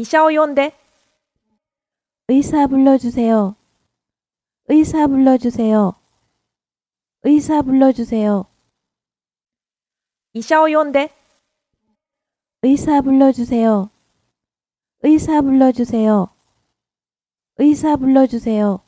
医者を呼んで 의사 불러주세요. 의사 불러주세요. 의사 불러주세요. 医者を呼んで 의사 불러주세요. 의사 불러주세요. 의사 불러주세요.